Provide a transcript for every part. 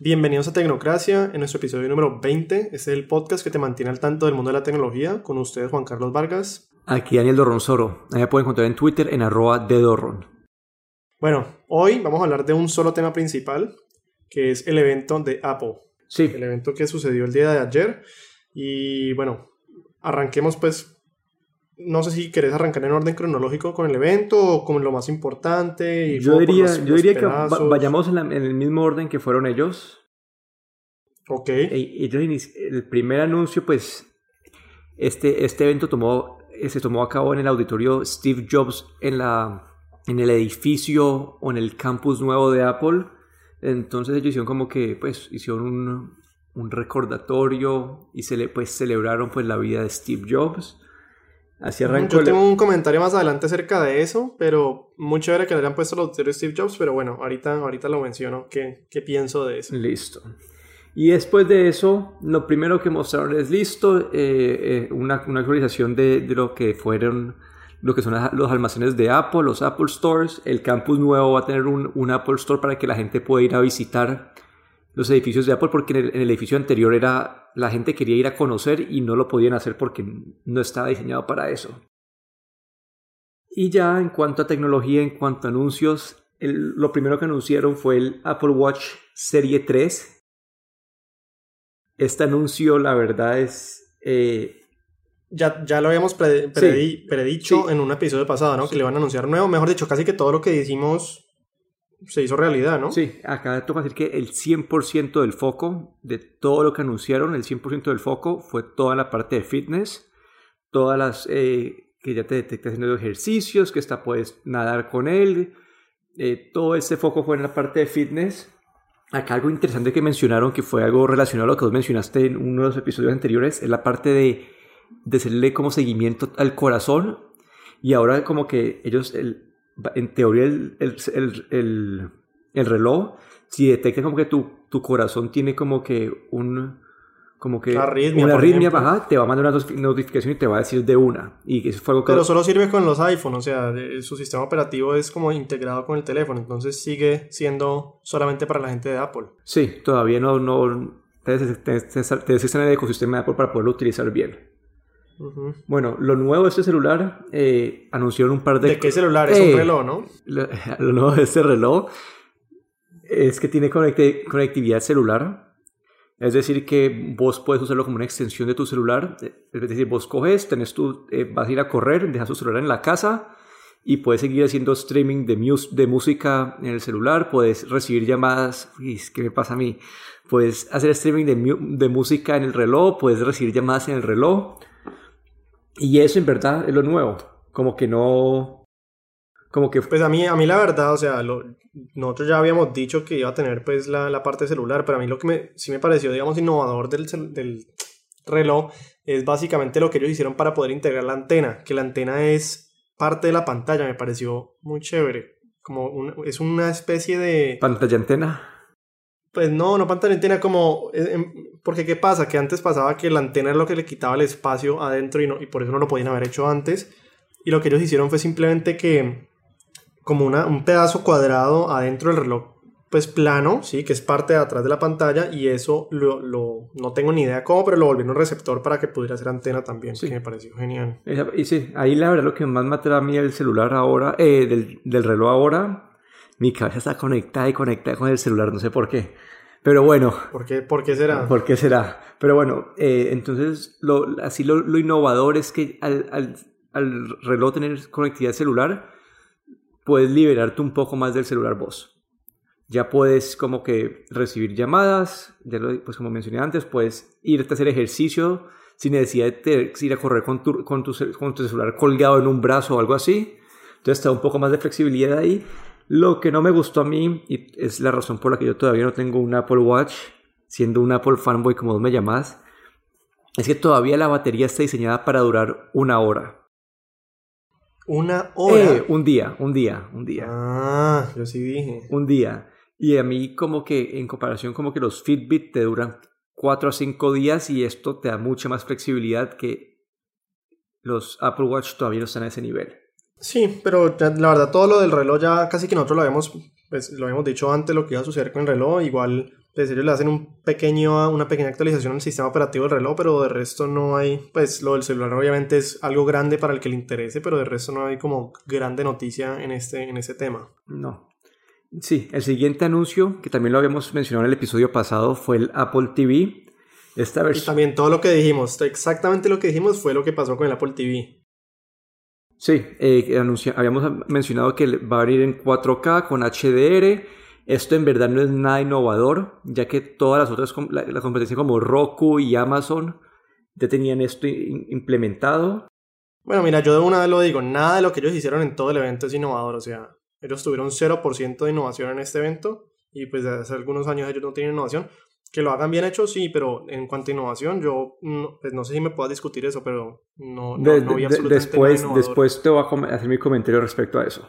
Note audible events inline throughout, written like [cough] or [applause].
Bienvenidos a Tecnocracia, en nuestro episodio número 20. Este es el podcast que te mantiene al tanto del mundo de la tecnología. Con ustedes, Juan Carlos Vargas. Aquí Daniel Dorronsoro. Ahí me pueden encontrar en Twitter en arroba de Dorron. Bueno, hoy vamos a hablar de un solo tema principal, que es el evento de Apple. Sí. El evento que sucedió el día de ayer. Y bueno, arranquemos pues no sé si querés arrancar en orden cronológico con el evento o con lo más importante. Y yo diría, yo diría que vayamos en, el mismo orden que fueron ellos. Ok. E, el primer anuncio, pues, este, este evento tomó, eh, se tomó a cabo en el auditorio Steve Jobs en, la, en el edificio o en el campus nuevo de Apple. Entonces ellos hicieron como que, pues, hicieron un, un recordatorio y se le, pues, celebraron pues la vida de Steve Jobs. Así arrancó. Yo tengo un comentario más adelante acerca de eso, pero muy chévere que le hayan puesto los de Steve Jobs, pero bueno, ahorita, ahorita lo menciono. ¿Qué, ¿Qué pienso de eso? Listo. Y después de eso, lo primero que mostraron es listo, eh, eh, una, una, actualización de, de, lo que fueron, lo que son los almacenes de Apple, los Apple Stores. El campus nuevo va a tener un, un Apple Store para que la gente pueda ir a visitar los edificios de Apple porque en el, edificio anterior era la gente quería ir a conocer y no lo podían hacer porque no estaba diseñado para eso. Y ya en cuanto a tecnología, en cuanto a anuncios, lo primero que anunciaron fue el Apple Watch Serie 3. Este anuncio, la verdad es... Eh, ya, ya lo habíamos predicho en un episodio pasado, ¿no? Que le van a anunciar nuevo. Mejor dicho, casi que todo lo que hicimos se hizo realidad, ¿no? Sí, acá toca decir que el 100% del foco de todo lo que anunciaron, el 100% del foco fue toda la parte de fitness, todas las eh, que ya te detecta haciendo ejercicios, que está puedes nadar con él, eh, todo ese foco fue en la parte de fitness. Acá algo interesante que mencionaron, que fue algo relacionado a lo que vos mencionaste en uno de los episodios anteriores, es la parte de, de hacerle como seguimiento al corazón. Y ahora como que ellos, el, en teoría el, el, el, reloj, si detecta como que tu, tu, corazón tiene como que un como que arritmia, una arritmia baja, te va a mandar una notificación y te va a decir de una. Y eso fue algo Pero solo sirve con los iPhone, o sea, su sistema operativo es como integrado con el teléfono, entonces sigue siendo solamente para la gente de Apple. Sí, todavía no, no te, te, el ecosistema de Apple para poderlo utilizar bien. Bueno, lo nuevo de este celular, eh, anunciaron un par de... ¿De qué celular? Es un reloj, ¿no? Lo, [laughs] nuevo de este reloj es que tiene conectividad celular. Es decir, que vos puedes usarlo como una extensión de tu celular. Es decir, vos coges, tenés tu, eh, vas a ir a correr, dejas tu celular en la casa y puedes seguir haciendo streaming de, de música en el celular. Puedes recibir llamadas. ¿Qué me pasa a mí? Puedes hacer streaming de, de música en el reloj, puedes recibir llamadas en el reloj y eso en verdad es lo nuevo. Como que no. Como que. Pues a mí, a mí la verdad, o sea, nosotros ya habíamos dicho que iba a tener pues la, la parte celular, pero a mí lo que me, sí me pareció, digamos, innovador del, del reloj es básicamente lo que ellos hicieron para poder integrar la antena, que la antena es parte de la pantalla, me pareció muy chévere. Como es una especie de... Pantalla antena. Pues no, no pantalla antena como... Eh, em, porque ¿qué pasa? Que antes pasaba que la antena era lo que le quitaba el espacio adentro y, no, y por eso no lo podían haber hecho antes. Y lo que ellos hicieron fue simplemente que como una, un pedazo cuadrado adentro del reloj, pues plano, sí, que es parte de atrás de la pantalla y eso lo, lo no tengo ni idea cómo, pero lo volvieron un receptor para que pudiera ser antena también, sí. que me pareció genial. Y sí, ahí la verdad lo que más mata a mí el celular ahora, eh, del, del reloj ahora, mi cabeza está conectada y conectada con el celular, no sé por qué. Pero bueno. ¿Por qué, por qué será? ¿Por qué será? Pero bueno, eh, entonces lo, así lo, lo, innovador es que al, al, al, reloj tener conectividad celular, puedes liberarte un poco más del celular vos. Ya puedes como que recibir llamadas, ya lo, pues como mencioné antes, puedes irte a hacer ejercicio sin necesidad de ir a correr con tu, con tu, con tu celular colgado en un brazo o algo así. Entonces está un poco más de flexibilidad ahí lo que no me gustó a mí, y es la razón por la que yo todavía no tengo un Apple Watch, siendo un Apple fanboy como vos me llamás, es que todavía la batería está diseñada para durar una hora. ¿Una hora? Eh, un día, un día, un día. Ah, yo sí dije. Un día. Y a mí como que en comparación como que los Fitbit te duran 4 a 5 días y esto te da mucha más flexibilidad que los Apple Watch todavía no están a ese nivel. Sí, pero la verdad todo lo del reloj ya casi que nosotros lo habíamos, pues, lo habíamos dicho antes, lo que iba a suceder con el reloj. Igual pues ellos le hacen un pequeño, una pequeña actualización al sistema operativo del reloj, pero de resto no hay, pues lo del celular obviamente es algo grande para el que le interese, pero de resto no hay como grande noticia en este, en ese tema. No. Sí, el siguiente anuncio, que también lo habíamos mencionado en el episodio pasado, fue el Apple TV. Esta Y versión... también todo lo que dijimos, exactamente lo que dijimos fue lo que pasó con el Apple TV. Sí, eh, habíamos mencionado que va a venir en 4K con HDR. Esto en verdad no es nada innovador, ya que todas las otras, la, competencia como Roku y Amazon ya tenían esto implementado. Bueno, mira, yo de una vez lo digo, nada de lo que ellos hicieron en todo el evento es innovador, o sea, ellos tuvieron 0% de innovación en este evento y pues desde hace algunos años ellos no tienen innovación. Que lo hagan bien hecho, sí, pero en cuanto a innovación, yo no, pues no sé si me puedas discutir eso, pero no, no, De- no vi absolutamente después, después te voy a hacer mi comentario respecto a eso.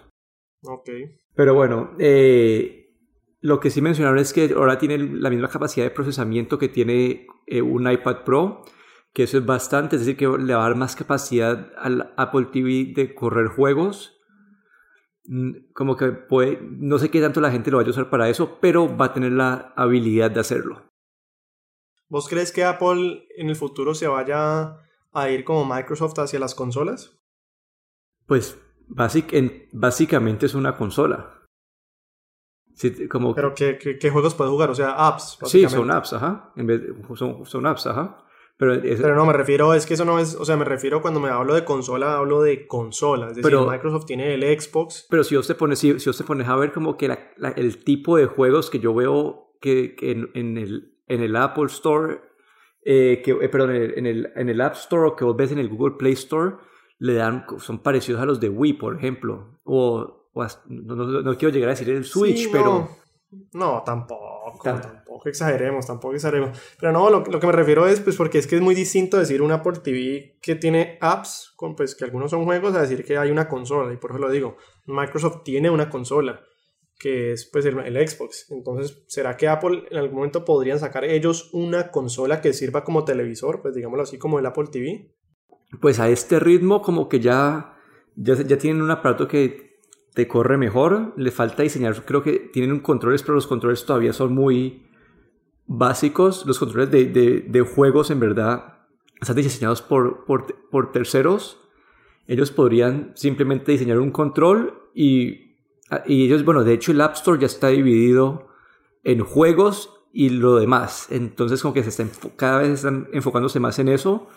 Ok. Pero bueno, eh, lo que sí mencionaron es que ahora tiene la misma capacidad de procesamiento que tiene eh, un iPad Pro, que eso es bastante, es decir, que le va a dar más capacidad al Apple TV de correr juegos. Mm, Como que puede, no sé qué tanto la gente lo vaya a usar para eso, pero va a tener la habilidad de hacerlo. ¿Vos crees que Apple en el futuro se vaya a ir como Microsoft hacia las consolas? Pues basic- en- básicamente es una consola. Sí, como Pero ¿qué, qué, qué juegos puedes jugar? O sea, apps. sí, son apps, ajá. En vez de- son, son apps, ajá. Pero, es- Pero no, me refiero, es que eso no es, o sea, me refiero cuando me hablo de consola, hablo de consola. Es decir, Pero- Microsoft tiene el Xbox. Pero si vos te pones, si, si vos te pones a ver como que la- la- el tipo de juegos que yo veo que, que en, en el, en el Apple Store, eh, que, eh, perdón, en el, en, el, App Store o que vos ves en el Google Play Store, le dan, son parecidos a los de Wii, por ejemplo. O, o hasta- no, no- no quiero llegar a decir el Switch, Sí, pero... No, no, tampoco, Tam- tampoco exageremos, tampoco exageremos. Pero no, lo, lo que me refiero es, pues, porque es que es muy distinto decir una Apple TV que tiene apps, con, pues, que algunos son juegos, a decir que hay una consola. Y por eso lo digo, Microsoft tiene una consola, que es, pues, el, el Xbox. Entonces, ¿será que Apple en algún momento podrían sacar ellos una consola que sirva como televisor? Pues, digámoslo así, como el Apple TV. pues a este ritmo como que ya, ya, ya tienen un aparato que te corre mejor, le falta diseñar, creo que tienen un controles, pero los controles todavía son muy básicos, los controles de, de- de juegos en verdad están diseñados por, por, por terceros, ellos podrían simplemente diseñar un control y, y ellos, bueno, de hecho el App Store ya está dividido en juegos y lo demás, entonces como que se está cada vez están enfocándose más en eso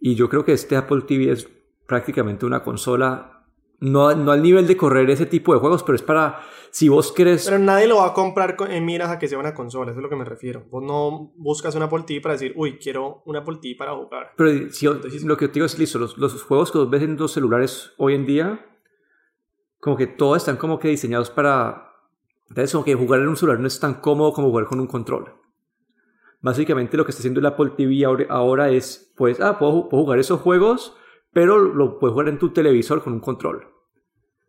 y yo creo que este Apple TV es prácticamente una consola, no, no al nivel de correr ese tipo de juegos, pero es para, si vos querés... Pero nadie lo va a comprar en miras a que sea una consola, eso es lo que me refiero. Vos no buscas una Apple TV para decir, uy, quiero una Apple TV para jugar. Pero si, Entonces- lo que te digo es listo, los, los juegos que vos ves en los celulares hoy en día, como que todos están como que diseñados para... Entonces, como que jugar en un celular no es tan cómodo como jugar con un control. Básicamente lo que está haciendo el Apple TV ahora, es, pues, ah, puedo, puedo jugar esos juegos, pero lo puedes jugar en tu televisor con un control.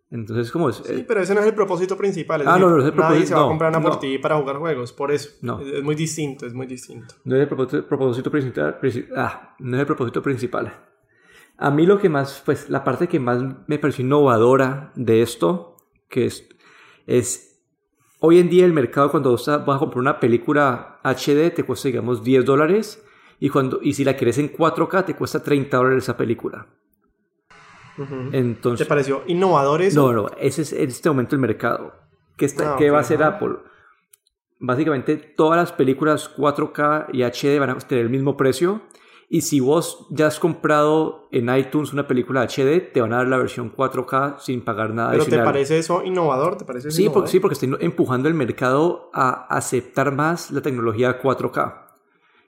Entonces, como es... Sí, eh, pero ese no es el propósito principal. Es Ah, decir, no, no es el Nadie propósito, se va a no, comprar una Apple no. TV para jugar juegos, por eso. No. Es, es muy distinto, es muy distinto. No es el propósito, propósito principal. princi- ah, no es el propósito principal. A mí lo que más, pues la parte que más me pareció innovadora de esto, que es, es hoy en día el mercado cuando vos vas a comprar una película HD te cuesta digamos 10 dólares y, cuando, y si la quieres en 4K te cuesta 30 dólares esa película. Ujú. ¿Te Entonces, pareció innovador eso? no, no, ese es en este momento el mercado. ¿Qué, está, Ah, qué va a hacer. Apple? Básicamente todas las películas 4K y HD van a tener el mismo precio. Y si vos ya has comprado en iTunes una película HD, te van a dar la versión 4K sin pagar nada ¿Pero te parece eso innovador? ¿Te parece eso Sí, innovador? porque, sí, porque están empujando el mercado a aceptar más la tecnología 4K.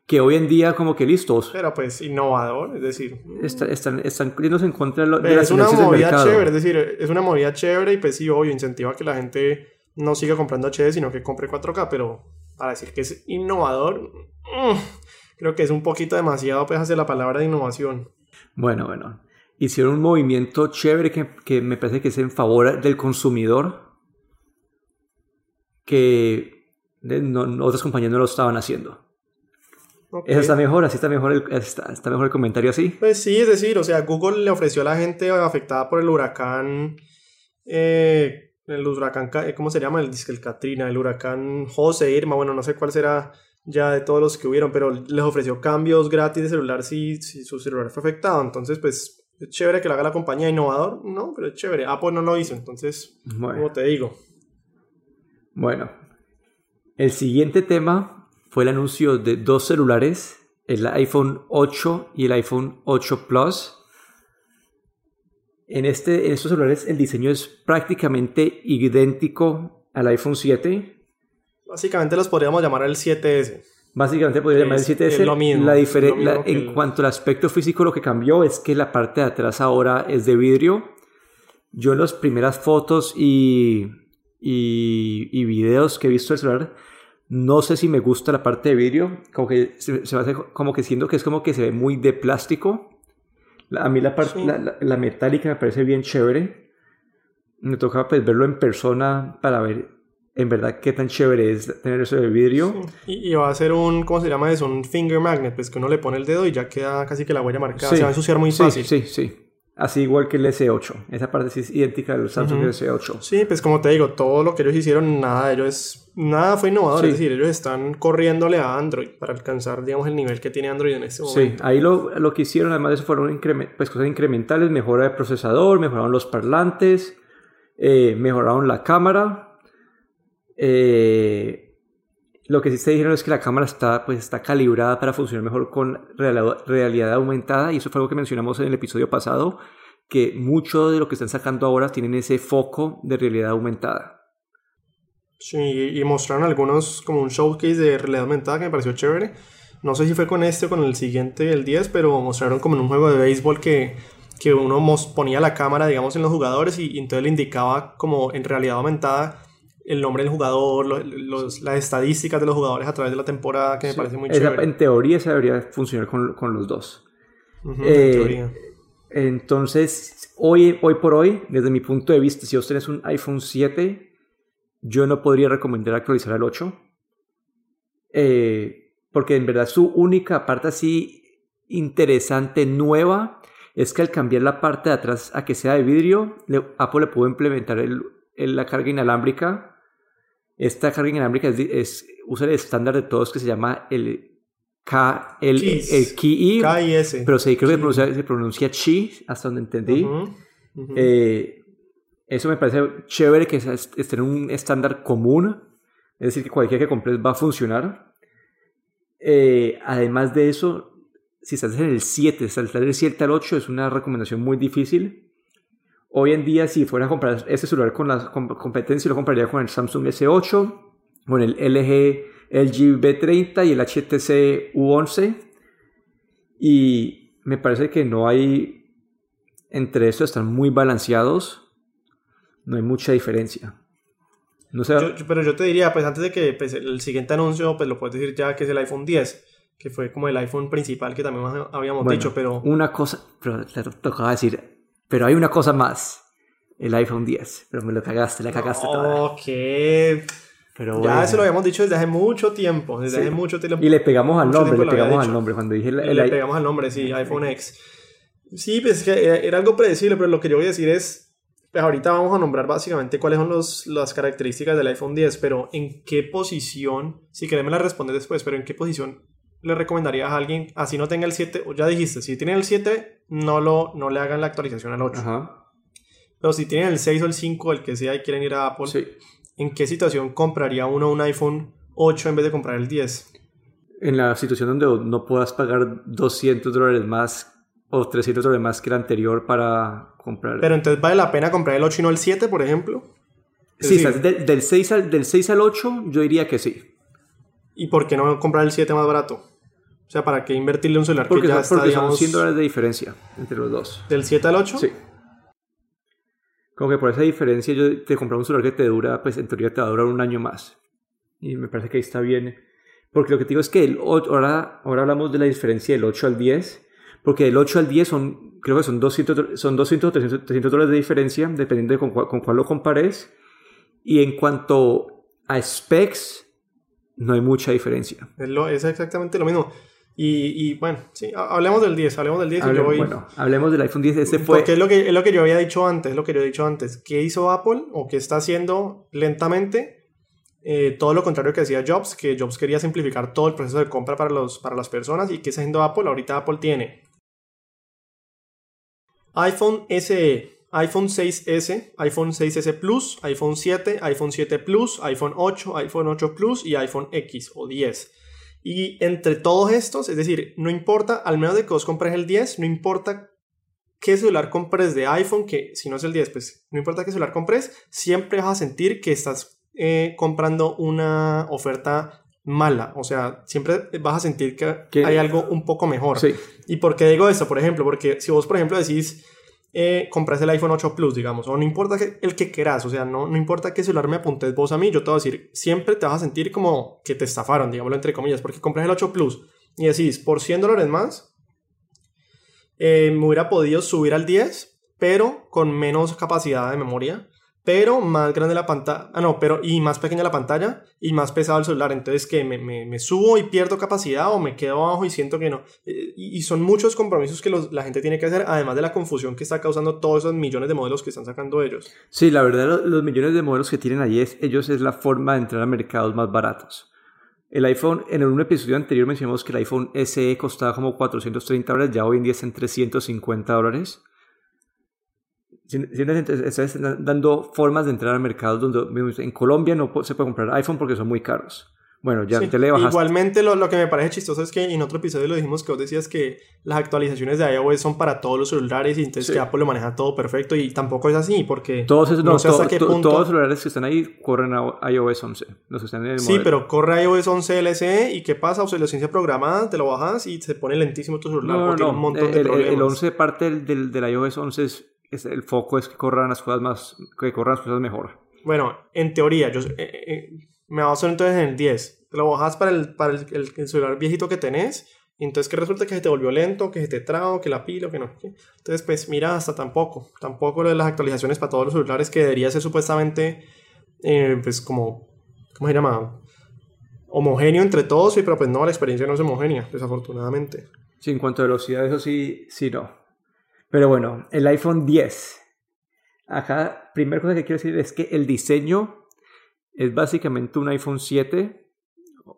Que hoy en día como que listos. Pero pues innovador, es decir... Está- Están, están yéndose en contra de, las es una del movida chévere, es decir, es una movida chévere y pues sí, obvio, incentiva a que la gente no siga comprando HD, sino que compre 4K, pero para decir que es innovador, mm, creo que es un poquito demasiado pues hacia la palabra de innovación. Bueno, bueno. Hicieron un movimiento chévere que, que me parece que es en favor del consumidor. Que no- otras compañías no lo estaban haciendo. Ok. Eso está mejor, así está mejor, el, está, está mejor el comentario así. Pues sí, es decir, o sea, Google le ofreció a la gente afectada por el huracán eh, el huracán, Ca- ¿cómo se llama? El el Katrina, el huracán José, Irma, bueno, no sé cuál será ya de todos los que hubieron, pero les ofreció cambios gratis de celular si, si su celular fue afectado. Entonces, pues, es chévere que lo haga la compañía innovador, no, pero es chévere. Apple no lo hizo, entonces, Bueno. como te digo. Bueno, el siguiente tema fue el anuncio de dos celulares, el iPhone 8 y el iPhone 8 Plus. En, este, en estos celulares el diseño es prácticamente idéntico al iPhone 7. Básicamente los podríamos llamar el 7S. Básicamente podría llamar el 7S. es lo mismo, La es difere- lo mismo la- que en el- cuanto al aspecto físico, lo que cambió es que la parte de atrás ahora es de vidrio. Yo en las primeras fotos y, y, y videos que he visto del celular, no sé si me gusta la parte de vidrio. Como que se, se me hace como que siento que es como que se ve muy de plástico. La- A mí la parte, Sí. la, la- la metálica me parece bien chévere. Me toca pues verlo en persona para ver en verdad qué tan chévere es tener eso de vidrio. Y, y va a ser un, ¿cómo se llama eso? Un finger magnet, pues que uno le pone el dedo y ya queda casi que la huella marcada. Sí. Se va a ensuciar muy Sí, fácil. Sí, sí. Así igual que el S8. Esa parte sí es idéntica al Samsung Ujú. S8. Sí, pues como te digo, todo lo que ellos hicieron, nada de ello es, nada fue innovador, Sí. es decir, ellos están corriéndole a Android para alcanzar, digamos, el nivel que tiene Android en este Sí, momento. ahí lo, lo que hicieron además de eso fueron pues, cosas incrementales, mejora de procesador, mejoraron los parlantes, eh, mejoraron la cámara. Eh, lo que sí se dijeron es que la cámara está, pues, está calibrada para funcionar mejor con real- realidad aumentada y eso fue algo que mencionamos en el episodio pasado, que mucho de lo que están sacando ahora tienen ese foco de realidad aumentada. Sí, y mostraron algunos, como un showcase de realidad aumentada que me pareció chévere. No sé si fue con este o con el siguiente, el 10, pero mostraron como en un juego de béisbol que, que uno ponía la cámara, digamos, en los jugadores y, y entonces le indicaba como en realidad aumentada el nombre del jugador, los- las estadísticas de los jugadores a través de la temporada, que me parece muy esa- chévere. en teoría esa debería funcionar con, con los dos. Ujú, eh, en teoría. Entonces, hoy, hoy por hoy, desde mi punto de vista, si vos tenés un iPhone 7, yo no podría recomendar actualizar al 8. Eh, porque en verdad su única parte así interesante, nueva, es que al cambiar la parte de atrás a que sea de vidrio, le- Apple le pudo implementar el- el- la carga inalámbrica. Esta carga inalámbrica es, usa el estándar de todos que se llama el K, el, el Key, K y S. pero se, creo que pronuncia- se pronuncia chi, hasta donde entendí. Eh, eso me parece chévere que esté en un estándar común. Es decir, que cualquiera que compres va a funcionar. Eh, además de eso, si estás en el 7, saltar del 7 al 8 es una recomendación muy difícil. Hoy en día, si fuera a comprar este celular con la com- competencia, lo compraría con el Samsung S8, con el LG, LG B30 y el HTC U11. Y me parece que no hay, entre eso están muy balanceados, no hay mucha diferencia. No sé, yo- pero yo te diría, pues antes de que pues, el siguiente anuncio, pues lo puedes decir ya que es el iPhone 10, que fue como el iPhone principal que también habíamos bueno, dicho, pero una cosa, pero te tocaba decir, pero hay una cosa más, el iPhone 10, pero me lo cagaste, la cagaste toda. Ok. Pero Ya bueno. eso lo habíamos dicho desde hace mucho tiempo, desde Sí. hace mucho tiempo. Y le pegamos al nombre, le pegamos al nombre cuando dije el, el le pegamos al nombre, sí, iPhone X. Sí, pues es que era, era algo predecible, pero lo que yo voy a decir es, pues ahorita vamos a nombrar básicamente cuáles son los, las características del iPhone 10, pero en qué posición, si querés me la respondes después, pero en qué posición le recomendarías a alguien, así no tenga el 7, o ya dijiste, si tienen el 7, no, lo, no le hagan la actualización al 8. Ajá, Pero si tienen el 6 o el 5, el que sea, y quieren ir a Apple, sí. ¿en qué situación compraría uno un iPhone 8 en vez de comprar el 10? En la situación donde no puedas pagar 200 dólares más o 300 dólares más que el anterior para comprar. Pero entonces vale la pena comprar el 8 y no el 7, por ejemplo. Es sí, decir, estás del, del 6 al, del 6 al 8 yo diría que sí. ¿Y por qué no comprar el 7 más barato? O sea, ¿para qué invertirle un celular Porque, que ya son, está, porque son digamos, 100 dólares de diferencia entre los dos. del 7 al 8? Sí. Como que por esa diferencia yo te compré un celular que te dura, pues en teoría te va a durar un año más. Y me parece que ahí está bien. Porque lo que te digo es que el, o- ahora, ahora hablamos de la diferencia del 8 al 10. Porque del 8 al 10 son, creo que son 200, son 200 300, 300 dólares de diferencia, dependiendo de con cuál, con cuál lo compares. Y en cuanto a specs, no hay mucha diferencia. Es, lo- es exactamente lo mismo. Y, y, bueno, sí, hablemos del 10, hablemos del 10 Hable, y yo voy... Bueno, hablemos del iPhone 10, este fue... Porque es lo, que, es lo que yo había dicho antes, es lo que yo he dicho antes. ¿Qué hizo Apple o qué está haciendo lentamente? Eh, todo lo contrario que hacía Jobs, que Jobs quería simplificar todo el proceso de compra para, los, para las personas. ¿Y qué está haciendo Apple? Ahorita Apple tiene iPhone SE, iPhone 6S, iPhone 6S Plus, iPhone 7, iPhone 7 Plus, iPhone 8, iPhone 8 Plus y iPhone X o 10. Y entre todos estos, es decir, no importa, al menos de que vos compres el 10, no importa qué celular compres de iPhone, que si no es el 10, pues no importa qué celular compres, siempre vas a sentir que estás eh, comprando una oferta mala. O sea, siempre vas a sentir que hay algo un poco mejor. Sí. ¿Y por qué digo esto? Por ejemplo, porque si vos, por ejemplo, decís, eh, compras el iPhone 8 Plus, digamos, o no importa el que quieras, o sea, no, no importa qué celular me apuntes vos a mí, yo te voy a decir, siempre te vas a sentir como que te estafaron, digámoslo entre comillas, porque compras el 8 Plus y decís, por 100 dólares más, eh, me hubiera podido subir al 10, pero con menos capacidad de memoria pero más grande la pantalla, ah no, pero y más pequeña la pantalla y más pesado el celular, entonces que me, me, me subo y pierdo capacidad o me quedo abajo y siento que no. Eh, y, y son muchos compromisos que los, la gente tiene que hacer, además de la confusión que está causando todos esos millones de modelos que están sacando ellos. Sí, la verdad los, los millones de modelos que tienen ahí es, ellos es la forma de entrar a mercados más baratos. El iPhone, en un episodio anterior mencionamos que el iPhone SE costaba como 430 dólares, ya hoy en día está en 350 dólares estás dando formas de entrar a mercados donde en Colombia no se puede comprar iPhone porque son muy caros. Bueno, ya te le bajaste. Igualmente, lo, lo, que me parece chistoso es que en otro episodio lo dijimos que vos decías que las actualizaciones de iOS son para todos los celulares y entonces sí. que Apple lo maneja todo perfecto y tampoco es así porque todos esos, no, no sé punto... todos los celulares que están ahí corren a iOS 11. Los que están en el sí, pero corre iOS 11 LSE y ¿qué pasa? Obsolescencia programada, te lo bajas y se pone lentísimo tu celular. No, no, tiene un montón el, de problemas. el 11 parte del, del, del iOS 11 es es el foco es que corran las cosas más que corran las cosas mejor. Bueno en teoría yo eh, eh, me baso entonces en el 10 te lo bajas para el para el, el, el, celular viejito que tenés entonces que resulta que se te volvió lento que se te trao que la pila que no entonces pues mira hasta tampoco tampoco lo de las actualizaciones para todos los celulares que debería ser supuestamente eh, pues como cómo se llama homogéneo entre todos pero pues no la experiencia no es homogénea desafortunadamente. Sí en cuanto a velocidad eso sí sí no pero bueno, el iPhone 10. Acá, primera cosa que quiero decir es que el diseño es básicamente un iPhone 7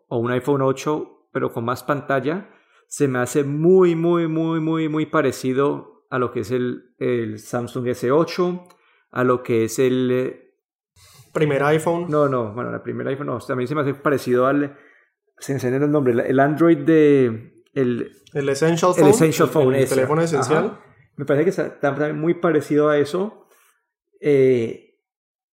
o un iPhone 8, pero con más pantalla. Se me hace muy, muy, muy, muy, muy parecido a lo que es el, el Samsung S8, a lo que es el... eh, Primer iPhone. No, no, bueno, el primer iPhone no, también se me hace parecido al... Se me enseña el nombre, el Android de... El, el Essential Phone. El Essential Phone. El, el teléfono esencial. Ajá. Me parece que está también muy parecido a eso. Eh,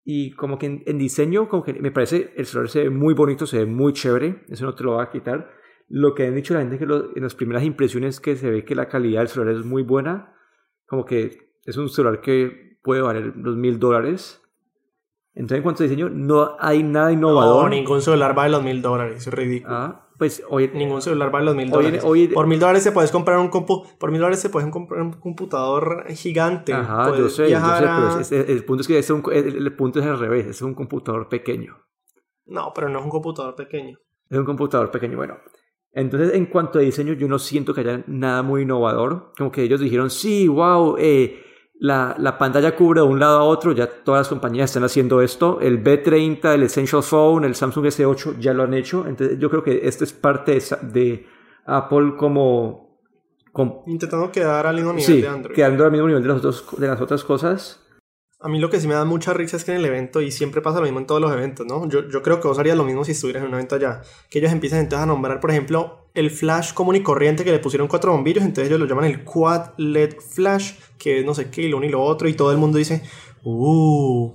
y como que en, en, diseño, como que me parece el celular se ve muy bonito, se ve muy chévere. Eso no te lo va a quitar. Lo que han dicho la gente que lo, en las primeras impresiones que se ve que la calidad del celular es muy buena. Como que es un celular que puede valer los mil dólares. Entonces, en cuanto a diseño, no hay nada innovador. No, ningún celular vale los mil dólares. Es ridículo. Ah, pues hoy, ningún celular vale los mil dólares. Por mil dólares te puedes comprar un compu por mil dólares te puedes comprar un computador gigante. Ajá, yo sé, yo sé, pero es, es, el punto es que es un, el, el, punto es al revés, es un computador pequeño. No, pero no es un computador pequeño. Es un computador pequeño, bueno. Entonces, en cuanto a diseño, yo no siento que haya nada muy innovador. Como que ellos dijeron, sí, wow, eh, la, la, pantalla cubre de un lado a otro, ya todas las compañías están haciendo esto. El B30, el Essential Phone, el Samsung S8 ya lo han hecho. Entonces yo creo que esto es parte de, de Apple como, como, Intentando quedar al mismo nivel sí, de Android. quedando al mismo nivel de, los otros, de las otras cosas. A mí lo que sí me da mucha risa es que en el evento, y siempre pasa lo mismo en todos los eventos, ¿no? Yo, yo creo que vos harías lo mismo si estuvieras en un evento allá. Que ellos empiezan entonces a nombrar, por ejemplo, el flash común y corriente que le pusieron cuatro bombillos, entonces ellos lo llaman el quad LED flash, que es no sé qué, y lo uno y lo otro, y todo el mundo dice, uh.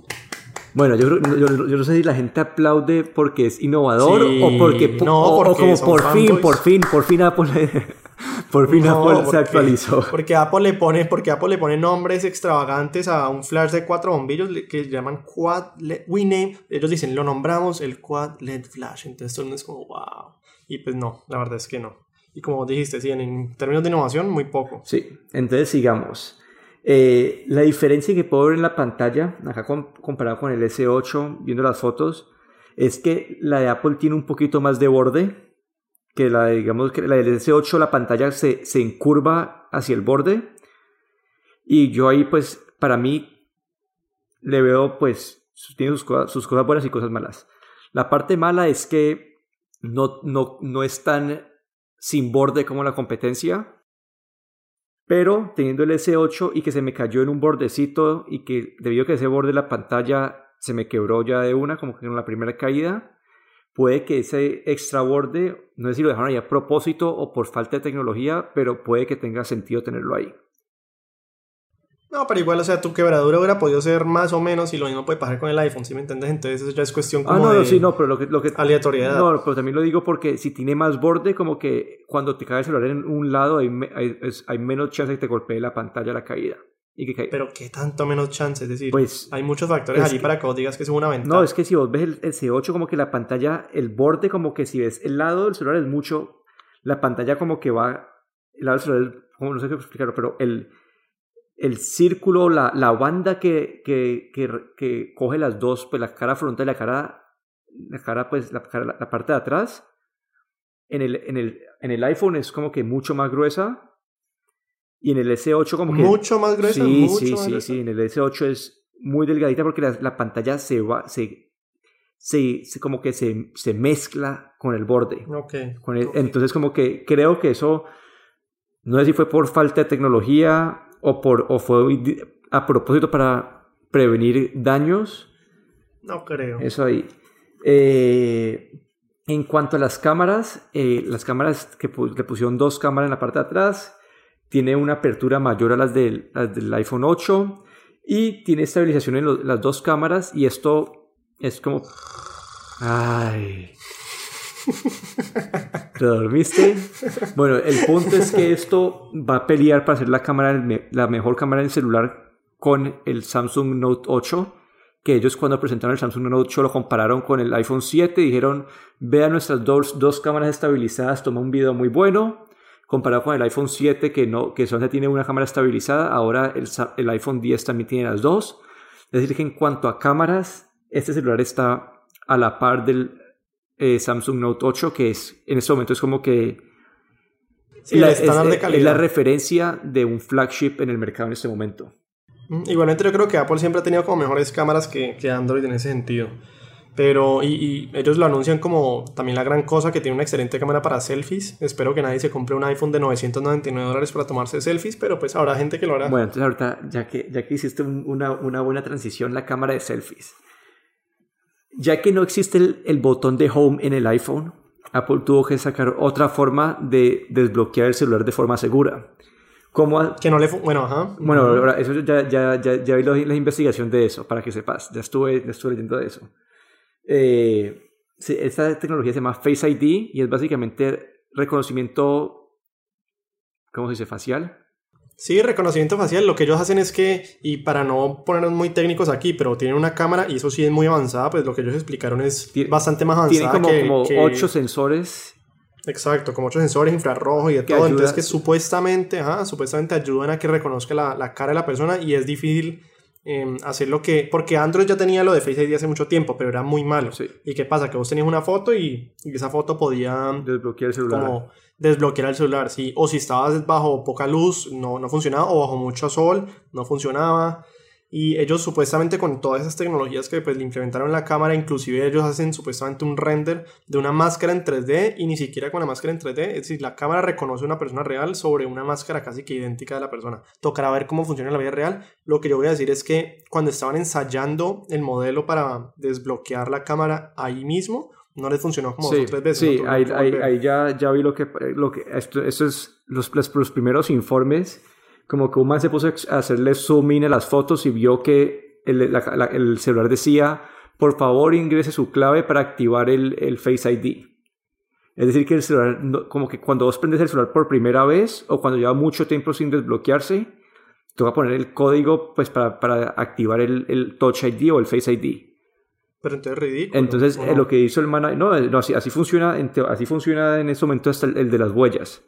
Bueno, yo, yo, yo no sé si la gente aplaude porque es innovador Sí, o porque, no, o- o porque como son por fin, fanboys. por fin, por fin Apple, [laughs] por fin No, Apple se porque- actualizó. Porque Apple le pone, porque Apple le pone nombres extravagantes a un flash de cuatro bombillos que llaman Quad LED. We name, ellos dicen, lo nombramos el Quad LED Flash. Entonces todo el mundo es como, wow. Y pues no, la verdad es que no. Y como dijiste, sí, en, términos de innovación, muy poco. Sí, entonces sigamos. Eh, la diferencia que puedo ver en la pantalla, acá com- comparado con el S8, viendo las fotos, es que la de Apple tiene un poquito más de borde. que la, digamos, que la del S8 la pantalla se, se encurva hacia el borde. Y yo ahí, pues, para mí, le veo, pues, tiene sus sus cosas buenas y cosas malas. La parte mala es que no, no, no es tan sin borde como la competencia. Pero teniendo el S8 y que se me cayó en un bordecito y que debido a que ese borde de la pantalla se me quebró ya de una, como que en la primera caída, puede que ese extra borde, no sé si lo dejaron ahí a propósito o por falta de tecnología, pero puede que tenga sentido tenerlo ahí. No, pero igual, o sea, tu quebradura hubiera podido ser más o menos y lo mismo puede pasar con el iPhone, ¿sí me entiendes? Entonces eso ya es cuestión Ah, como no, no, de sí, no, pero lo que, lo que... aleatoriedad. No, pero también lo digo porque si tiene más borde, como que cuando te cae el celular en un lado hay, hay, menos chance de que te golpee la pantalla la caída. Y que caiga. Pero qué tanto menos chance, es decir, Pues, hay muchos factores es allí que- para que vos digas que es una ventaja. No, es que si vos ves el, el C8 como que la pantalla, el borde como que si ves el lado del celular es mucho, la pantalla como que va, el lado del celular, es- como no sé cómo explicarlo, pero el, el círculo, la, la banda que, que, que, que coge las dos, pues la cara frontal y la cara, la cara pues la, cara- la parte de atrás, en el, en, el, en el iPhone es como que mucho más gruesa y en el S8 como que... mucho más gruesa, Sí, mucho sí, más sí, gruesa. sí. En el S8 es muy delgadita porque la, la pantalla se va, se, se, se- como que se, se mezcla con el borde. Ok. Con el- ok. Entonces como que creo que eso, no sé si fue por falta de tecnología o, por, o fue a propósito para prevenir daños. No creo. Eso ahí. Eh, en cuanto a las cámaras, eh, las cámaras que pu- le pusieron dos cámaras en la parte de atrás, tiene una apertura mayor a las del, las del iPhone 8 y tiene estabilización en las dos cámaras y esto es como... Ay. ¿Te dormiste? Bueno, el punto es que esto va a pelear para ser la cámara, la mejor cámara del celular con el Samsung Note 8 que ellos cuando presentaron el Samsung Note 8 lo compararon con el iPhone 7 y dijeron, vean nuestras dos, dos cámaras estabilizadas, toma un video muy bueno, comparado con el iPhone 7 que, no, que solamente tiene una cámara estabilizada, ahora el, el iPhone 10 también tiene las dos. Es decir, que en cuanto a cámaras, este celular está a la par del eh, Samsung Note 8, que es en este momento es como que Sí, la, es- de es la referencia de un flagship en el mercado en este momento. Mm, Igualmente yo creo que Apple siempre ha tenido como mejores cámaras que, que Android en ese sentido. Pero, y, y ellos lo anuncian como también la gran cosa que tiene una excelente cámara para selfies. Espero que nadie se compre un iPhone de 999 dólares para tomarse selfies, pero pues habrá gente que lo hará. Bueno, entonces ahorita, ya que, ya que hiciste un- una, una buena transición, la cámara de selfies. Ya que no existe el, el botón de home en el iPhone, Apple tuvo que sacar otra forma de desbloquear el celular de forma segura. ¿Cómo ha- Que no le... Bueno, ajá. Bueno, ahora, eso ya, ya, ya, ya vi la, la investigación de eso, para que sepas. Ya estuve, ya estuve leyendo de eso. Eh, sí, esta tecnología se llama Face ID y es básicamente reconocimiento, ¿cómo se dice? Facial. Sí, reconocimiento facial. Lo que ellos hacen es que, y para no ponernos muy técnicos aquí, pero tienen una cámara y eso sí es muy avanzada, pues lo que ellos explicaron es bastante más avanzada como, que, como que- ocho sensores Exacto, como ocho sensores infrarrojos y de todo. ayuda- Entonces que supuestamente, ajá, supuestamente ayudan a que reconozca la, la cara de la persona y es difícil eh, hacer lo que... Porque Android ya tenía lo de Face ID hace mucho tiempo, pero era muy malo. Sí. ¿Y qué pasa? Que vos tenías una foto y, y esa foto podía desbloquear el celular. como desbloquear el celular, ¿sí? O si estabas bajo poca luz, no, no funcionaba, o bajo mucho sol, no funcionaba. Y ellos supuestamente con todas esas tecnologías que pues le implementaron en la cámara, inclusive ellos hacen supuestamente un render de una máscara en 3D y ni siquiera con la máscara en 3D, es decir, la cámara reconoce una persona real sobre una máscara casi que idéntica de la persona. Tocará ver cómo funciona en la vida real. Lo que yo voy a decir es que cuando estaban ensayando el modelo para desbloquear la cámara ahí mismo, no les funcionó como dos Sí, o tres veces. sí, ahí, ahí- ahí ya, ya vi lo que, lo que esto, esto es los, los, los primeros informes, como que un man se puso a hacerle zoom in a las fotos y vio que el, la- la- el celular decía, por favor ingrese su clave para activar el, el Face ID. Es decir, que el celular, no- como que cuando vos prendes el celular por primera vez o cuando lleva mucho tiempo sin desbloquearse, te va a poner el código pues, para, para activar el, el Touch ID o el Face ID. Pero entonces es ridículo. Entonces, ¿o eh, no? lo que hizo el man, no, eh, no, así, así funciona, así funciona en este momento hasta el, el de las huellas.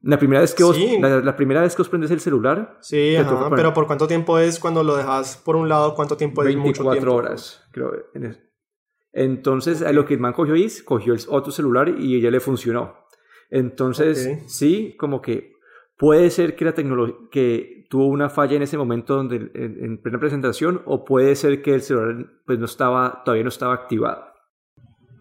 La primera vez que vos, Sí. la, la primera vez que vos prendes el celular, Sí, ajá, pero ¿por cuánto tiempo es cuando lo dejas por un lado? ¿Cuánto tiempo es mucho 24 tiempo? horas, creo. en es- Entonces, lo que el man cogió es, cogió el otro celular y ella le funcionó. Entonces, Ok. sí, como que puede ser que la tecnología, que tuvo una falla en ese momento donde, en, en plena presentación, o puede ser que el celular pues no estaba, todavía no estaba activado.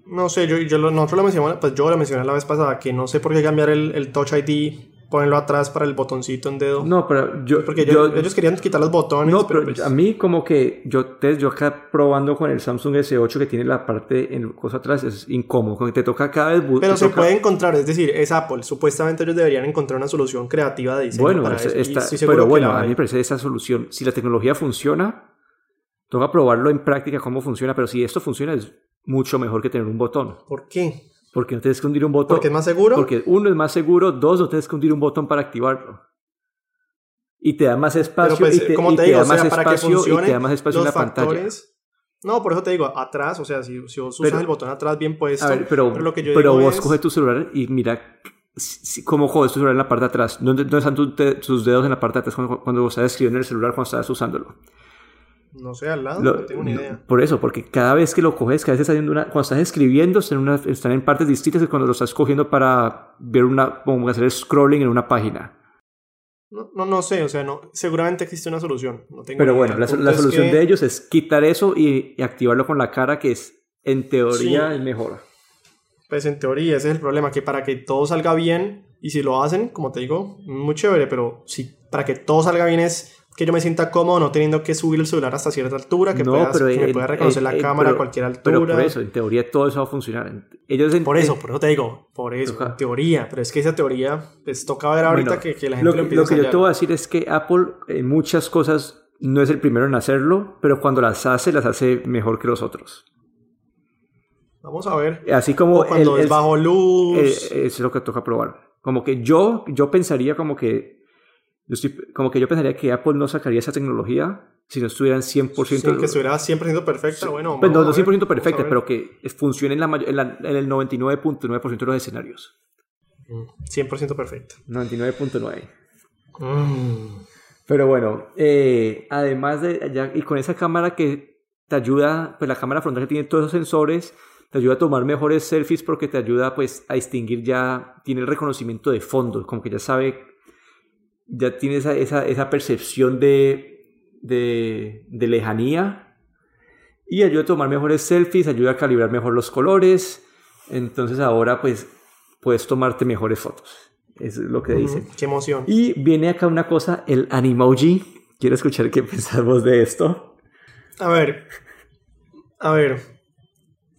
No sé, yo, yo nosotros lo mencionamos, pues yo lo mencioné la vez pasada, que no sé por qué cambiar el Touch ID, ponerlo atrás para el botoncito en dedo. No, pero yo, porque yo- ellos, ellos querían quitar los botones, No, pero, pues, a mí como que yo, te- yo acá probando con el Samsung S8 que tiene la parte en cosa atrás es incómodo, como que te toca cada vez... pero se toca- puede encontrar, es decir, es Apple. Supuestamente ellos deberían encontrar una solución creativa de diseño Bueno, para eso, esta- pero bueno, a mí me parece esa solución. Si la tecnología funciona, toca probarlo en práctica cómo funciona, pero si esto funciona es mucho mejor que tener un botón. ¿Por qué? Porque no tienes que hundir un botón. ¿Porque es más seguro? Porque uno es más seguro, dos no tienes que hundir un botón para activarlo. Y te da más espacio, Pero pues, y te, como y te te digo, da o sea, más para que espacio y te da más espacio en la pantalla. No, por eso te digo, atrás, o sea, si, si vos usas Pero- el botón atrás bien puesto, A ver, pero, lo que yo pero digo vos es- coge tu celular y mira si- cómo jodes tu celular en la parte de atrás. ¿Dónde, dónde están tu- te- tus dedos en la parte de atrás cuando, cuando vos estás escribiendo en el celular cuando estás usándolo? No sé, al lado, Lo- no tengo ni idea. Por eso, porque cada vez que lo coges, cada vez estás haciendo una, cuando estás escribiendo, están, en una- están en partes distintas de cuando lo estás cogiendo para ver una, como hacer scrolling en una página. No, no, no sé, o sea, no, seguramente existe una solución. No tengo Pero bueno, la, El solución que, de ellos es quitar eso y, y activarlo con la cara, que es, en teoría, Sí. es mejor. Pues en teoría ese es el problema, que para que todo salga bien, y si lo hacen, como te digo, muy chévere, pero si para que todo salga bien es que yo me sienta cómodo no teniendo que subir el celular hasta cierta altura, que, No, puedas- pero que me pueda reconocer la en- cámara pero- a cualquier altura. Pero por eso, en teoría, todo eso va a funcionar. Ellos Por eso, por eso te digo, por eso, en teoría, pero es que esa teoría, pues toca ver ahorita Bueno, que, que la gente lo, lo, empiece lo que a yo te voy a decir es que Apple en muchas cosas no es el primero en hacerlo, pero cuando las hace, las hace mejor que los otros. Vamos a ver. Así como O cuando es bajo luz. eh, eso es lo que toca probar. Como que yo, yo pensaría como que, yo estoy- como que yo pensaría que Apple no sacaría esa tecnología si no estuvieran 100%... sin que estuviera 100% perfecta, bueno. pues no, no a ver, 100% vamos a perfecta, ver. pero que funcione en, la, en, la- en el 99.9% de los escenarios. Mm, 100% perfecta. 99.9%. Mm. Pero bueno, eh, además de, ya- y con esa cámara que te ayuda, pues la cámara frontal que tiene todos esos sensores, te ayuda a tomar mejores selfies porque te ayuda pues a distinguir ya, tiene el reconocimiento de fondo, como que ya sabe, ya tiene esa, esa, esa percepción de, de, de lejanía y ayuda a tomar mejores selfies, ayuda a calibrar mejor los colores, entonces ahora pues puedes tomarte mejores fotos, es lo que dice. Mm, Qué emoción. Y viene acá una cosa, el Animoji. Quiero escuchar qué [laughs] pensamos de esto. A ver. A ver.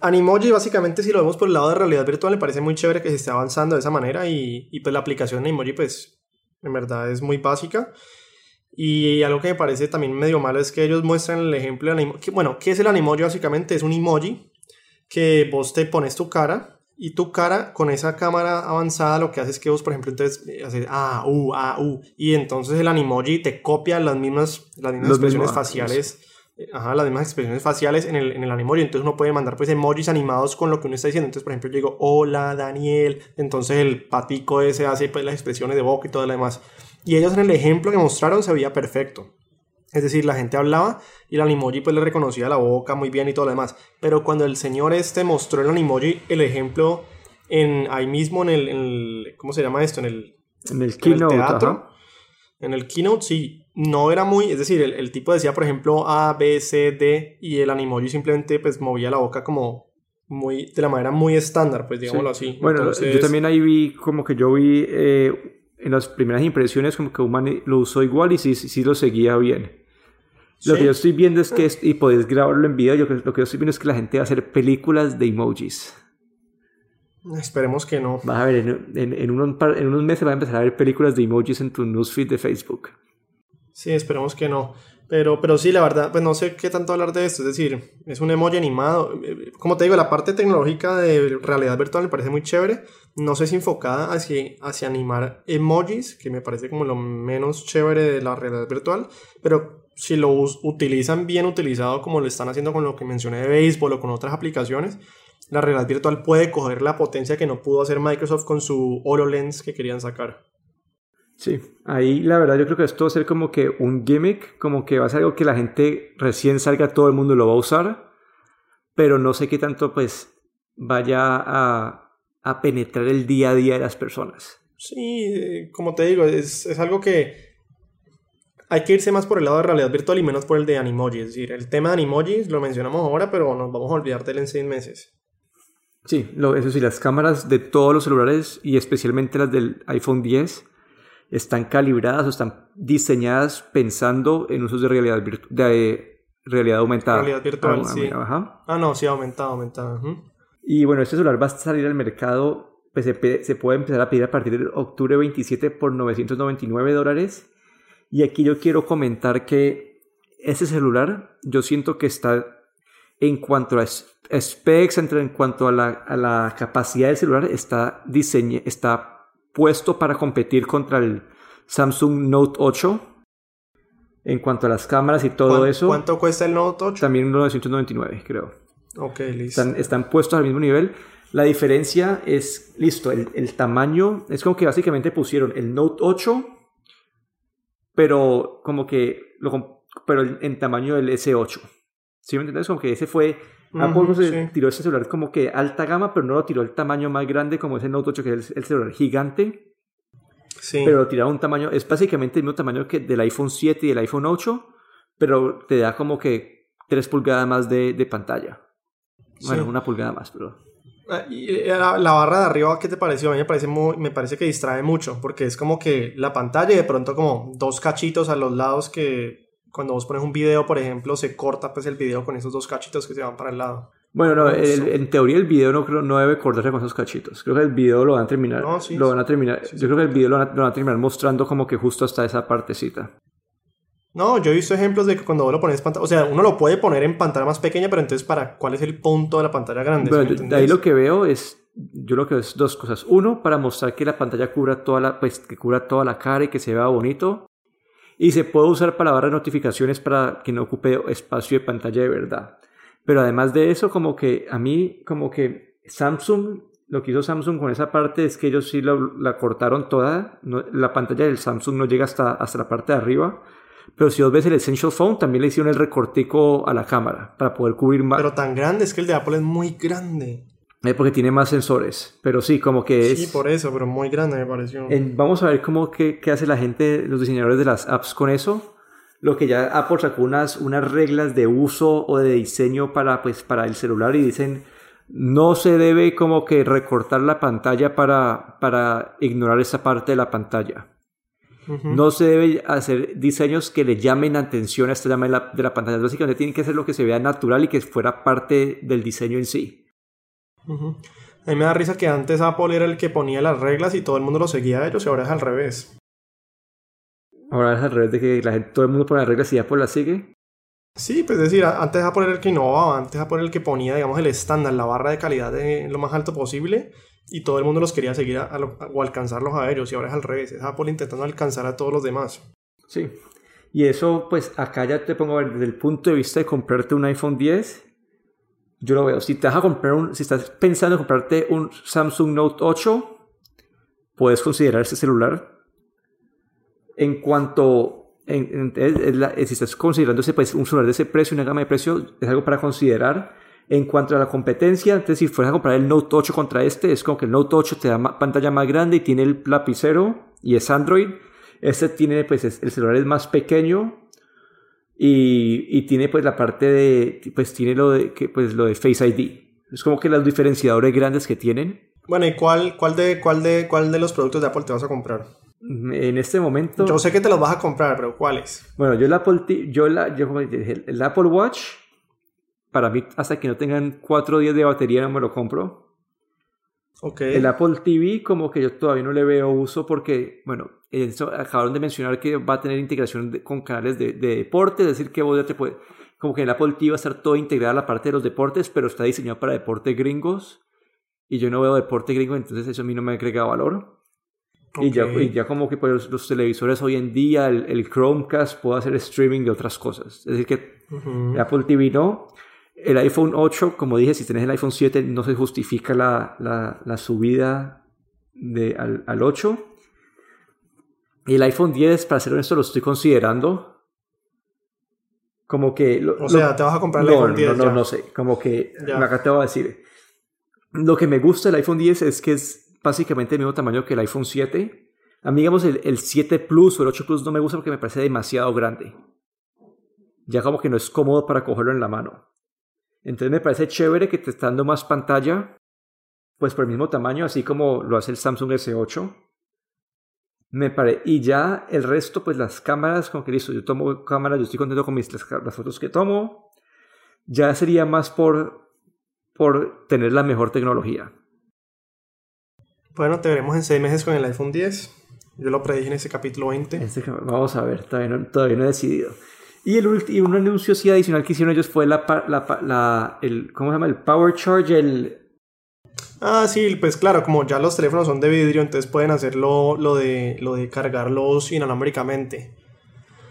Animoji, básicamente, si lo vemos por el lado de realidad virtual, me parece muy chévere que se esté avanzando de esa manera. Y, y pues la aplicación de Animoji, pues, en verdad es muy básica. Y algo que me parece también medio malo es que ellos muestran el ejemplo de Animoji. Bueno, ¿qué es el Animoji? Básicamente es un emoji que vos te pones tu cara y tu cara con esa cámara avanzada lo que hace es que vos, por ejemplo, entonces eh, haces ah, uh, ah, uh, y entonces el Animoji te copia las mismas, las mismas Los expresiones mismos, ah, faciales. Ajá, las mismas expresiones faciales en el, en el Animoji. Entonces uno puede mandar pues emojis animados con lo que uno está diciendo. Entonces, por ejemplo, yo digo, hola, Daniel. Entonces el patico ese hace pues las expresiones de boca y todo lo demás. Y ellos en el ejemplo que mostraron se veía perfecto. Es decir, la gente hablaba y el Animoji pues le reconocía la boca muy bien y todo lo demás. Pero cuando el señor este mostró el Animoji, el ejemplo en ahí mismo en el, en el- ¿cómo se llama esto? En el, En el en el teatro. ajá. En el keynote sí, no era muy, es decir, el, el tipo decía, por ejemplo, A, B, C, D y el Animoji simplemente pues movía la boca como muy, de la manera muy estándar, pues digámoslo así. Bueno, Entonces, yo también ahí vi, como que yo vi eh, en las primeras impresiones, como que un man lo usó igual y sí, sí, lo seguía bien. Lo Sí. que yo estoy viendo es que, y podés grabarlo en video, yo, lo que yo estoy viendo es que la gente va a hacer películas de emojis. Esperemos que no. Vas a ver, en, en, en unos, par- en unos meses vas a empezar a ver películas de emojis en tu newsfeed de Facebook. Sí, esperemos que no. Pero, pero sí, la verdad, pues no sé qué tanto hablar de esto. Es decir, es un emoji animado. Eh, Como te digo, la parte tecnológica de realidad virtual me parece muy chévere. No sé si enfocada hacia, hacia animar emojis, que me parece como lo menos chévere de la realidad virtual. Pero si lo utilizan bien utilizado, como lo están haciendo con lo que mencioné de béisbol o con otras aplicaciones, la realidad virtual puede coger la potencia que no pudo hacer Microsoft con su HoloLens que querían sacar. Sí, ahí la verdad yo creo que esto va a ser como que un gimmick, como que va a ser algo que la gente recién salga, todo el mundo lo va a usar, pero no sé qué tanto pues vaya a, a penetrar el día a día de las personas. Sí, como te digo, es, es algo que hay que irse más por el lado de realidad virtual y menos por el de Animoji. Es decir, el tema de Animoji lo mencionamos ahora, pero nos vamos a olvidar de él en seis meses. Sí, lo, eso sí, las cámaras de todos los celulares y especialmente las del iPhone 10 están calibradas o están diseñadas pensando en usos de realidad, de realidad aumentada. Realidad virtual, ah, sí. Ah, no, sí, aumentada, aumentada. Y bueno, este celular va a salir al mercado, pues se, se, puede empezar a pedir a partir de octubre 27 por 999 dólares. Y aquí yo quiero comentar que ese celular, yo siento que está en cuanto a specs, en cuanto a la, a la capacidad del celular, está, diseño, está puesto para competir contra el Samsung Note 8. En cuanto a las cámaras y todo eso. ¿Cuánto cuesta el Note 8? También 999, creo. Ok, listo. Están, están puestos al mismo nivel. La diferencia es, listo, el, el, tamaño, es como que básicamente pusieron el Note 8 pero como que lo, pero en tamaño del S8. ¿Sí me entiendes? Como que ese fue Apple se tiró ese celular como que alta gama, pero no lo tiró el tamaño más grande como ese Note 8 que es el, celular gigante. Sí. Pero lo tiró un tamaño, es básicamente el mismo tamaño que del iPhone 7 y el iPhone 8, pero te da como que 3 pulgadas más de, de pantalla. Bueno, una pulgada más, pero... Ah, y la, barra de arriba, ¿qué te pareció? A mí me parece, muy, me parece que distrae mucho, porque es como que la pantalla y de pronto como dos cachitos a los lados que cuando vos pones un video, por ejemplo, se corta pues el video con esos dos cachitos que se van para el lado. Bueno, no, en teoría el video no, no debe cortarse con esos cachitos. Creo que el video lo van a terminar. lo van a terminar. yo creo que el video lo van, a, terminar mostrando como que justo hasta esa partecita. No, yo he visto ejemplos de que cuando vos lo pones pantalla, o sea, uno lo puede poner en pantalla más pequeña, pero entonces para cuál es el punto de la pantalla grande. de ahí lo que veo es, yo lo que veo es dos cosas. Uno, para mostrar que la pantalla cubra toda la, pues, que cubra toda la cara y que se vea bonito. Y se puede usar para barra de notificaciones para que no ocupe espacio de pantalla de verdad. Pero además de eso, como que a mí, como que Samsung, lo que hizo Samsung con esa parte es que ellos sí la cortaron toda. la pantalla del Samsung no llega hasta, hasta la parte de arriba pero si vos ves el Essential Phone, también le hicieron el recortico a la cámara para poder cubrir más. Pero tan grande, es que el de Apple es muy grande. Porque tiene más sensores. Pero sí, como que es. Sí, por eso, pero muy grande me pareció. vamos a ver cómo qué, qué, hace la gente, los diseñadores de las apps con eso. Lo que ya Apple sacó unas, unas reglas de uso o de diseño para, pues, para el celular y dicen no se debe como que recortar la pantalla para, para ignorar esa parte de la pantalla. No se debe hacer diseños que le llamen atención a esta llama de la, de la pantalla. Básicamente tiene que ser lo que se vea natural y que fuera parte del diseño en sí. A mí me da risa que antes Apple era el que ponía las reglas y todo el mundo lo seguía a ellos y ahora es al revés. Ahora es al revés de que la gente, todo el mundo pone las reglas y Apple las sigue. Sí, pues es decir, antes Apple era el que innovaba, antes Apple era el que ponía, digamos, el estándar, la barra de calidad de lo más alto posible y todo el mundo los quería seguir o alcanzarlos a ellos y ahora es al revés, es Apple intentando alcanzar a todos los demás. Sí, y eso pues acá ya te pongo a ver desde el punto de vista de comprarte un iPhone 10, yo lo veo, si te vas a comprar un, si estás pensando en comprarte un Samsung Note 8, puedes considerar ese celular. En cuanto, en, si estás considerando pues, un celular de ese precio, una gama de precio, es algo para considerar en cuanto a la competencia, entonces si fueras a comprar el Note 8 contra este, es como que el Note 8 te da pantalla más grande y tiene el lapicero y es Android. Este tiene, pues, el celular es más pequeño y, y, tiene, pues, la parte de, pues, tiene lo de, que, pues, lo de Face ID. Es como que los diferenciadores grandes que tienen. Bueno, ¿y cuál, cuál, de, cuál, de, cuál de los productos de Apple te vas a comprar? En este momento... Yo sé que te los vas a comprar, pero ¿cuáles? Bueno, yo el Apple, yo la, yo, el Apple Watch para mí, hasta que no tengan cuatro días de batería, no me lo compro. Okay. El Apple TV, como que yo todavía no le veo uso porque, bueno, acabaron de mencionar que va a tener integración con canales de, deporte, es decir, que vos ya te como que el Apple TV va a estar todo integrado a la parte de los deportes, pero está diseñado para deporte gringos y yo no veo deporte gringo, entonces eso a mí no me agrega valor. Y, ya, ya, como que pues, los, televisores hoy en día, el, Chromecast puede hacer streaming de otras cosas. Es decir, que el Apple TV no. El iPhone 8, como dije, si tenés el iPhone 7 no se justifica la, la, subida de, al, al 8. Y el iPhone 10, para ser honesto, lo estoy considerando. Como que... lo- O sea, lo- te vas a comprar el no, iPhone 10 No, no, ya. no sé. Como que... Ya. Acá te voy a decir. Lo que me gusta del iPhone 10 es que es básicamente el mismo tamaño que el iPhone 7. A mí, digamos, el, el 7 Plus o el 8 Plus no me gusta porque me parece demasiado grande. Ya como que no es cómodo para cogerlo en la mano. Entonces me parece chévere que te está dando más pantalla, pues por el mismo tamaño, así como lo hace el Samsung S8. Me pare... Y ya el resto, pues las cámaras, como que listo, yo tomo cámaras, yo estoy contento con mis, las, las fotos que tomo. Ya sería más por, por tener la mejor tecnología. Bueno, te veremos en seis meses con el iPhone 10. Yo lo predije en ese capítulo 20. Este que- vamos a ver, todavía no, todavía no he decidido. Y, el, y un anuncio sí adicional que hicieron ellos fue la, la, la- el, ¿cómo se llama? El Power Charge, el, Ah, sí, pues claro, como ya los teléfonos son de vidrio, entonces pueden hacer lo, de, lo de cargarlos inalámbricamente.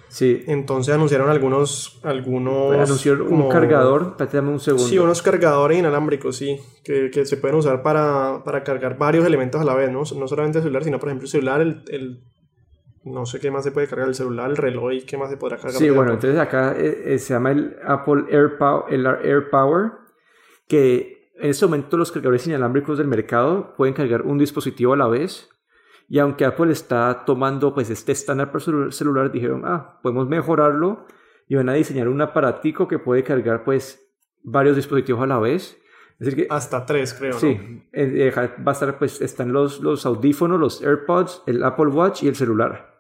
sí, Entonces anunciaron algunos... algunos anunció un como- cargador, un segundo. Sí, unos cargadores inalámbricos, sí, que, que se pueden usar para, para cargar varios elementos a la vez, ¿no? No solamente el celular, sino por ejemplo el celular, el, el- no sé qué más se puede cargar, el celular, el reloj y qué más se podrá cargar. Sí, bueno, Apple. entonces acá eh, eh, se llama el Apple Air Power, el Air Power, que en este momento los cargadores inalámbricos del mercado pueden cargar un dispositivo a la vez. Y aunque Apple está tomando pues este estándar para su celular, dijeron, ah, podemos mejorarlo y van a diseñar un aparatico que puede cargar pues varios dispositivos a la vez. Es decir, que Hasta tres, creo, Sí, ¿no? eh, eh, va a estar, pues, están los, los audífonos, los AirPods, el Apple Watch y el celular.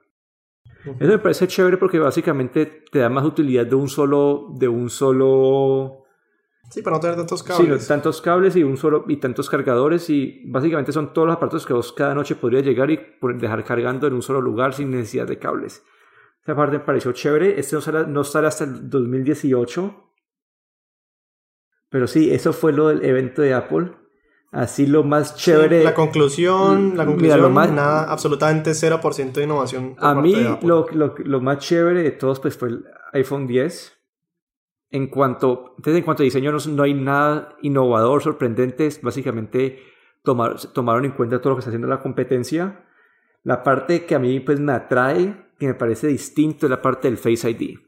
Eso me parece chévere porque básicamente te da más utilidad de un solo, de un solo, Sí, para no tener tantos sí, cables. no, tantos cables y un solo y tantos cargadores y básicamente son todos los aparatos que vos cada noche podrías llegar y dejar cargando en un solo lugar sin necesidad de cables. Esta parte me pareció chévere. Este no sale, no sale hasta el 2018. Pero sí, eso fue lo del evento de Apple. Así lo más Sí, chévere. la conclusión, la Mira, conclusión, lo más- nada, absolutamente 0% de innovación. por A parte mí de Apple. lo, lo, lo más chévere de todos pues fue el iPhone 10. En cuanto, entonces, en cuanto a diseño no, no hay nada innovador, sorprendente. es Básicamente tomar, tomaron en cuenta todo lo que está haciendo la competencia. La parte que a mí pues me atrae, que me parece distinto, es la parte del Face ID.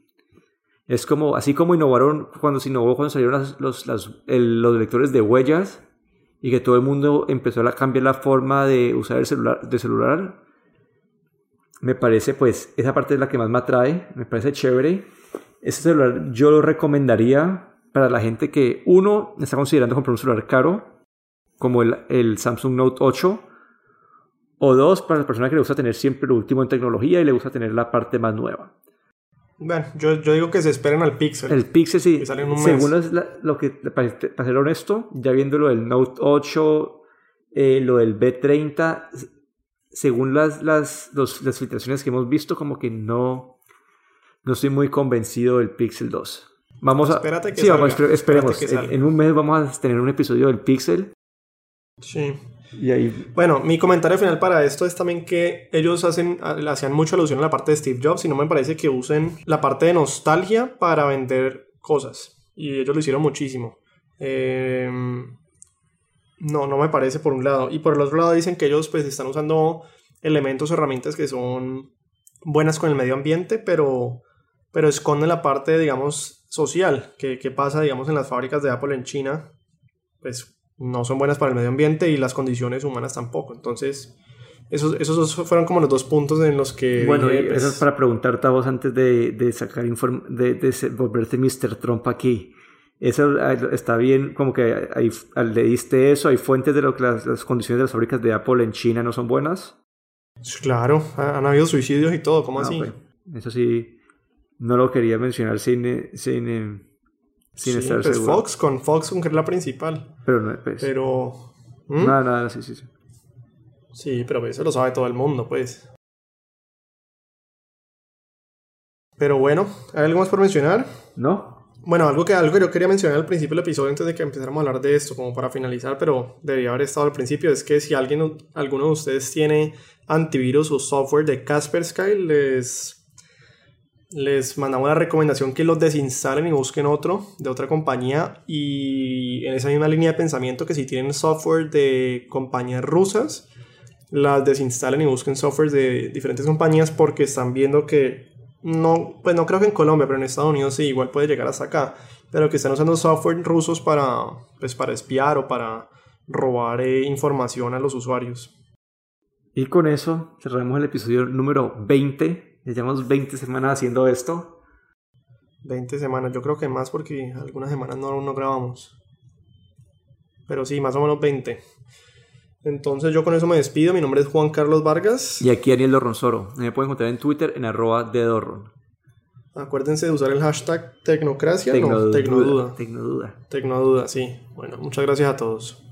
Es como, así como innovaron cuando se innovó cuando salieron las- los, las- los lectores de huellas y que todo el mundo empezó a cambiar la forma de usar el celular, de celular. Me parece, pues, esa parte es la que más me atrae, me parece chévere. Este celular yo lo recomendaría para la gente que, uno, está considerando comprar un celular caro, como el, el Samsung Note 8, o dos, para la persona que le gusta tener siempre lo último en tecnología y le gusta tener la parte más nueva. Bueno, yo, yo digo que se esperen al Pixel. El Pixel, sí, Que sale en un según mes. la- lo que, para, para ser honesto, ya viendo lo del Note 8, eh, lo del B30, s- según las, las, los- las filtraciones que hemos visto, como que no, no estoy muy convencido del Pixel 2. Vamos a... Espérate que sí, vamos, salga, esperemos. que En, un mes vamos a tener un episodio del Pixel Sí. y ahí... Bueno, mi comentario final para esto es también que ellos hacen, hacían mucha alusión a la parte de Steve Jobs y no me parece que usen la parte de nostalgia para vender cosas. Y ellos lo hicieron muchísimo. Eh, no, no me parece por un lado. Y por el otro lado dicen que ellos pues están usando elementos o herramientas que son buenas con el medio ambiente, pero, pero esconden la parte, digamos, social. Que, que pasa, digamos, en las fábricas de Apple en China. Pues no son buenas para el medio ambiente y las condiciones humanas tampoco. Entonces, esos, esos dos fueron como los dos puntos en los que... Bueno, dije, y pues, eso es para preguntarte a vos antes de, de sacar inform de, de volverte Mr. Trump aquí. Eso ah, está bien, como que ahí, ah, le diste eso, hay fuentes de lo que las, las condiciones de las fábricas de Apple en China no son buenas. Claro, ha- han habido suicidios y todo, ¿cómo Ah, así? Eso sí, no lo quería mencionar sin, eh, sin, eh, sin Sí, estar pues seguro. Fox, con Fox, que es la principal. Pero no, pues. Pero... ¿Mm? Nada, nada, sí, sí, sí. Sí, pero eso lo sabe todo el mundo, pues. Pero bueno, ¿hay algo más por mencionar? ¿No? Bueno, algo que, algo que yo quería mencionar al principio del episodio antes de que empezáramos a hablar de esto, como para finalizar, pero debería haber estado al principio, es que si alguien, alguno de ustedes tiene antivirus o software de Kaspersky, les, les mandamos la recomendación que los desinstalen y busquen otro de otra compañía. Y en esa misma línea de pensamiento, que si tienen software de compañías rusas, las desinstalen y busquen software de diferentes compañías porque están viendo que no, pues no creo que en Colombia, pero en Estados Unidos sí, igual puede llegar hasta acá, pero que están usando software rusos para, pues, para espiar o para robar eh, información a los usuarios. Y con eso cerramos el episodio número 20. Ya llevamos 20 semanas haciendo esto. 20 semanas, yo creo que más porque algunas semanas no, no grabamos. Pero sí, más o menos 20. Entonces yo con eso me despido. Mi nombre es Juan Carlos Vargas. Y aquí Ariel Dorronzoro. Me pueden encontrar en Twitter en arroba de Dorron. Acuérdense de usar el hashtag Tecnocracia. Tecnoduda. no, Tecnoduda. Tecnoduda. Tecnoduda, sí. Bueno, muchas gracias a todos.